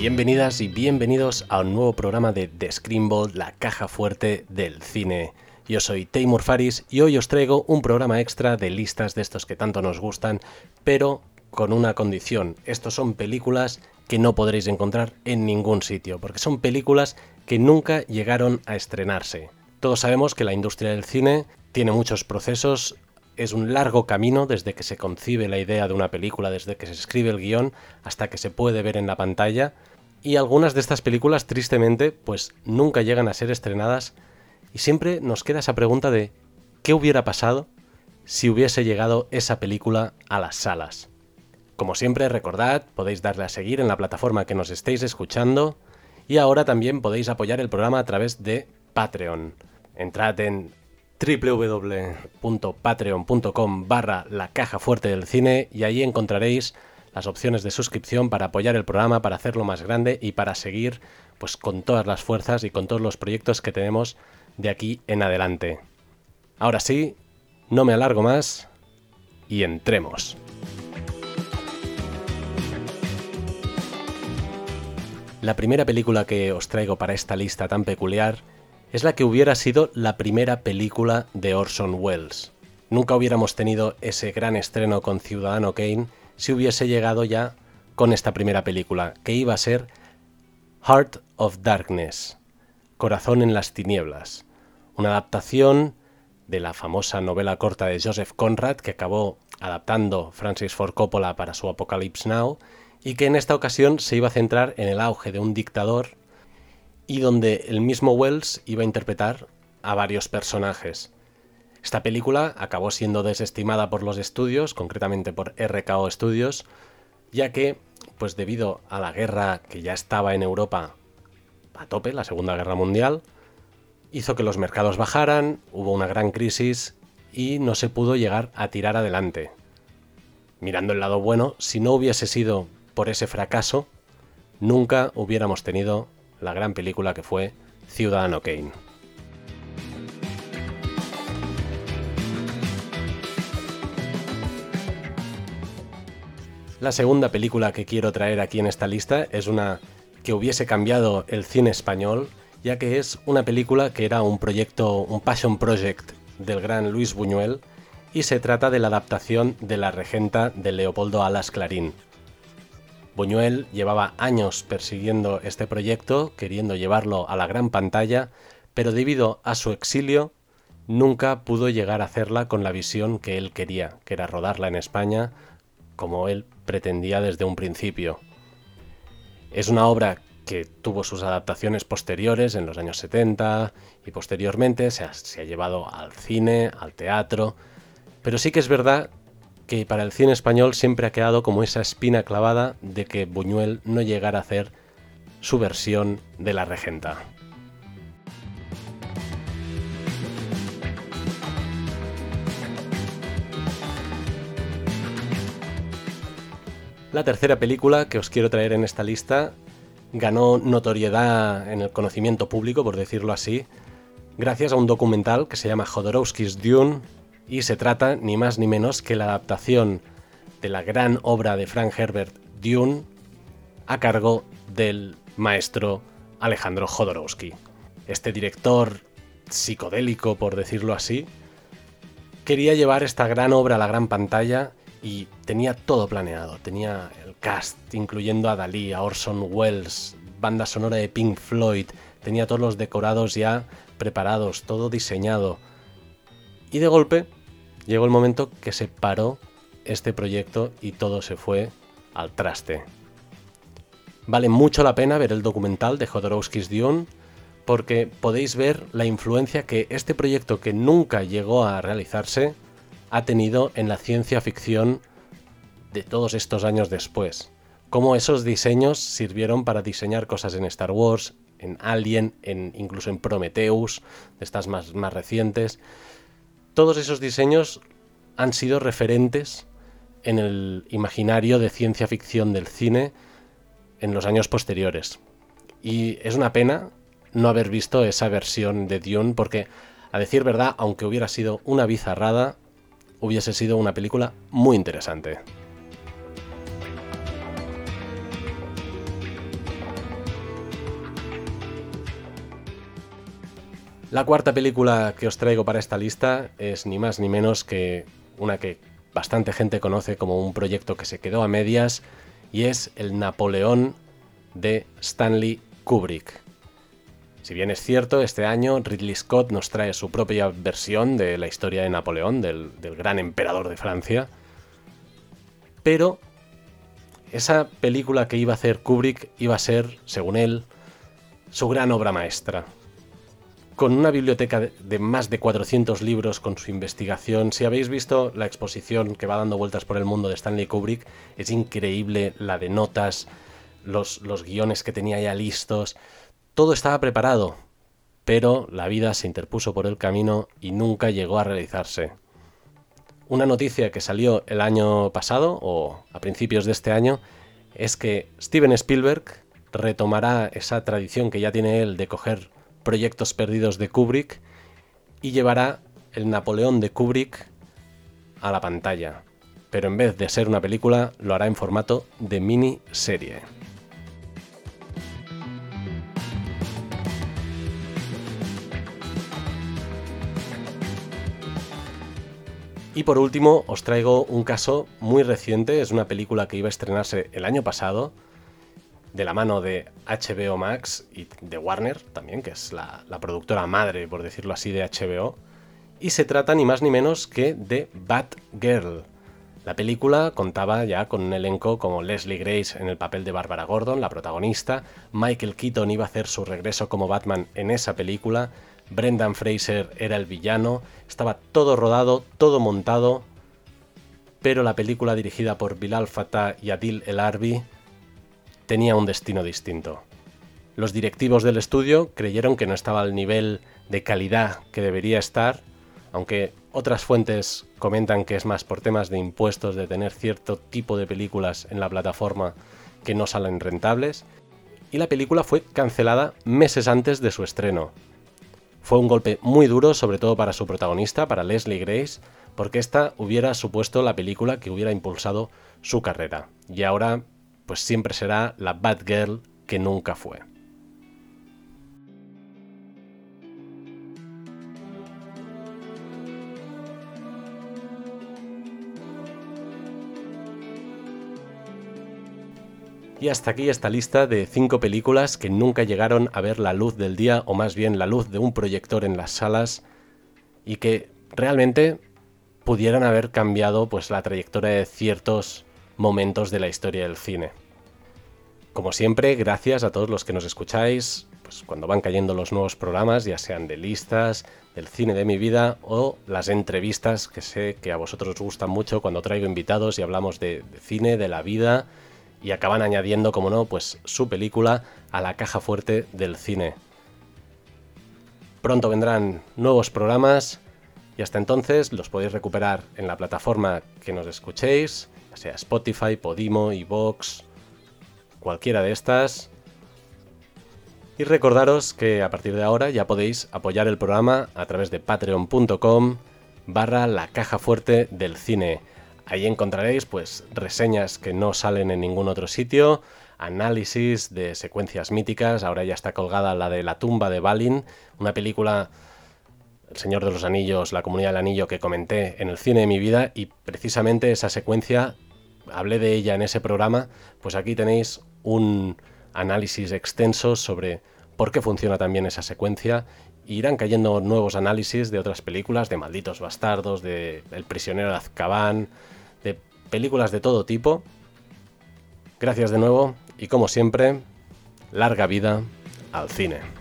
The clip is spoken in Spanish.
Bienvenidas y bienvenidos a un nuevo programa de The Screenbolt, la caja fuerte del cine. Yo soy Taymur Faris y hoy os traigo un programa extra de listas de estos que tanto nos gustan, pero con una condición. Estos son películas que no podréis encontrar en ningún sitio, porque son películas que nunca llegaron a estrenarse. Todos sabemos que la industria del cine tiene muchos procesos, es un largo camino desde que se concibe la idea de una película, desde que se escribe el guion hasta que se puede ver en la pantalla. Y algunas de estas películas, tristemente, pues nunca llegan a ser estrenadas. Y siempre nos queda esa pregunta de ¿qué hubiera pasado si hubiese llegado esa película a las salas? Como siempre, recordad, podéis darle a seguir en la plataforma que nos estéis escuchando y ahora también podéis apoyar el programa a través de Patreon. Entrad en www.patreon.com barra la caja fuerte del cine y ahí encontraréis las opciones de suscripción para apoyar el programa, para hacerlo más grande y para seguir pues con todas las fuerzas y con todos los proyectos que tenemos de aquí en adelante. Ahora sí, no me alargo más y entremos. La primera película que os traigo para esta lista tan peculiar es la que hubiera sido la primera película de Orson Welles. Nunca hubiéramos tenido ese gran estreno con Ciudadano Kane si hubiese llegado ya con esta primera película, que iba a ser Heart of Darkness, Corazón en las Tinieblas, una adaptación de la famosa novela corta de Joseph Conrad que acabó adaptando Francis Ford Coppola para su Apocalypse Now y que en esta ocasión se iba a centrar en el auge de un dictador y donde el mismo Wells iba a interpretar a varios personajes. Esta película acabó siendo desestimada por los estudios, concretamente por RKO Studios, ya que, pues debido a la guerra que ya estaba en Europa a tope, la Segunda Guerra Mundial, hizo que los mercados bajaran, hubo una gran crisis y no se pudo llegar a tirar adelante. Mirando el lado bueno, si no hubiese sido por ese fracaso, nunca hubiéramos tenido la gran película que fue Ciudadano Kane. La segunda película que quiero traer aquí en esta lista es una que hubiese cambiado el cine español, ya que es una película que era un proyecto, un passion project del gran Luis Buñuel, y se trata de la adaptación de La Regenta de Leopoldo Alas Clarín, Buñuel llevaba años persiguiendo este proyecto, queriendo llevarlo a la gran pantalla, pero debido a su exilio nunca pudo llegar a hacerla con la visión que él quería, que era rodarla en España como él pretendía desde un principio. Es una obra que tuvo sus adaptaciones posteriores en los años 70 y posteriormente se ha, se ha llevado al cine, al teatro, pero sí que es verdad que para el cine español siempre ha quedado como esa espina clavada de que Buñuel no llegara a hacer su versión de la regenta. La tercera película que os quiero traer en esta lista ganó notoriedad en el conocimiento público, por decirlo así, gracias a un documental que se llama Jodorowsky's Dune, y se trata ni más ni menos que la adaptación de la gran obra de Frank Herbert Dune a cargo del maestro Alejandro Jodorowsky. Este director psicodélico, por decirlo así, quería llevar esta gran obra a la gran pantalla y tenía todo planeado. Tenía el cast, incluyendo a Dalí, a Orson Welles, banda sonora de Pink Floyd, tenía todos los decorados ya preparados, todo diseñado. Y de golpe llegó el momento que se paró este proyecto y todo se fue al traste. Vale mucho la pena ver el documental de Jodorowsky's Dune porque podéis ver la influencia que este proyecto que nunca llegó a realizarse ha tenido en la ciencia ficción de todos estos años después. Cómo esos diseños sirvieron para diseñar cosas en Star Wars, en Alien, en, incluso en Prometheus, de estas más, más recientes todos esos diseños han sido referentes en el imaginario de ciencia ficción del cine en los años posteriores. Y es una pena no haber visto esa versión de Dune porque, a decir verdad, aunque hubiera sido una bizarrada, hubiese sido una película muy interesante. La cuarta película que os traigo para esta lista es ni más ni menos que una que bastante gente conoce como un proyecto que se quedó a medias y es el Napoleón de Stanley Kubrick. Si bien es cierto, este año Ridley Scott nos trae su propia versión de la historia de Napoleón, del, gran emperador de Francia, pero esa película que iba a hacer Kubrick iba a ser, según él, su gran obra maestra. Con una biblioteca de más de 400 libros con su investigación, si habéis visto la exposición que va dando vueltas por el mundo de Stanley Kubrick, es increíble la de notas, los, los guiones que tenía ya listos, todo estaba preparado, pero la vida se interpuso por el camino y nunca llegó a realizarse. Una noticia que salió el año pasado, o a principios de este año, es que Steven Spielberg retomará esa tradición que ya tiene él de coger proyectos perdidos de Kubrick y llevará el Napoleón de Kubrick a la pantalla. Pero en vez de ser una película, lo hará en formato de miniserie. Y por último, os traigo un caso muy reciente, es una película que iba a estrenarse el año pasado, de la mano de HBO Max y de Warner también, que es la, productora madre, por decirlo así, de HBO. Y se trata ni más ni menos que de Batgirl. La película contaba ya con un elenco como Leslie Grace en el papel de Barbara Gordon, la protagonista, Michael Keaton iba a hacer su regreso como Batman en esa película, Brendan Fraser era el villano, estaba todo rodado, todo montado, pero la película dirigida por Bilal Fatah y Adil El Arbi tenía un destino distinto. Los directivos del estudio creyeron que no estaba al nivel de calidad que debería estar, aunque otras fuentes comentan que es más por temas de impuestos, de tener cierto tipo de películas en la plataforma que no salen rentables, y la película fue cancelada meses antes de su estreno, fue un golpe muy duro, sobre todo para su protagonista, para Leslie Grace, porque esta hubiera supuesto la película que hubiera impulsado su carrera. Y ahora, pues siempre será la Bad Girl que nunca fue. Y hasta aquí esta lista de 5 películas que nunca llegaron a ver la luz del día, o más bien la luz de un proyector en las salas, y que realmente pudieran haber cambiado pues, la trayectoria de ciertos momentos de la historia del cine. Como siempre, gracias a todos los que nos escucháis, pues cuando van cayendo los nuevos programas, ya sean de listas, del cine de mi vida o las entrevistas que sé que a vosotros os gustan mucho cuando traigo invitados y hablamos de, cine, de la vida y acaban añadiendo, como no, pues su película a la caja fuerte del cine. Pronto vendrán nuevos programas y hasta entonces los podéis recuperar en la plataforma que nos escuchéis, ya sea Spotify, Podimo, Vox, cualquiera de estas. Y recordaros que a partir de ahora ya podéis apoyar el programa a través de patreon.com barra la caja fuerte del cine. Ahí encontraréis pues reseñas que no salen en ningún otro sitio, análisis de secuencias míticas, ahora ya está colgada la de La tumba de Balin, una película El Señor de los Anillos, La Comunidad del Anillo que comenté en el cine de mi vida y precisamente esa secuencia hablé de ella en ese programa, pues aquí tenéis un análisis extenso sobre por qué funciona también esa secuencia irán cayendo nuevos análisis de otras películas, de Malditos Bastardos, de El prisionero de Azkaban, películas de todo tipo. Gracias de nuevo y como siempre, larga vida al cine.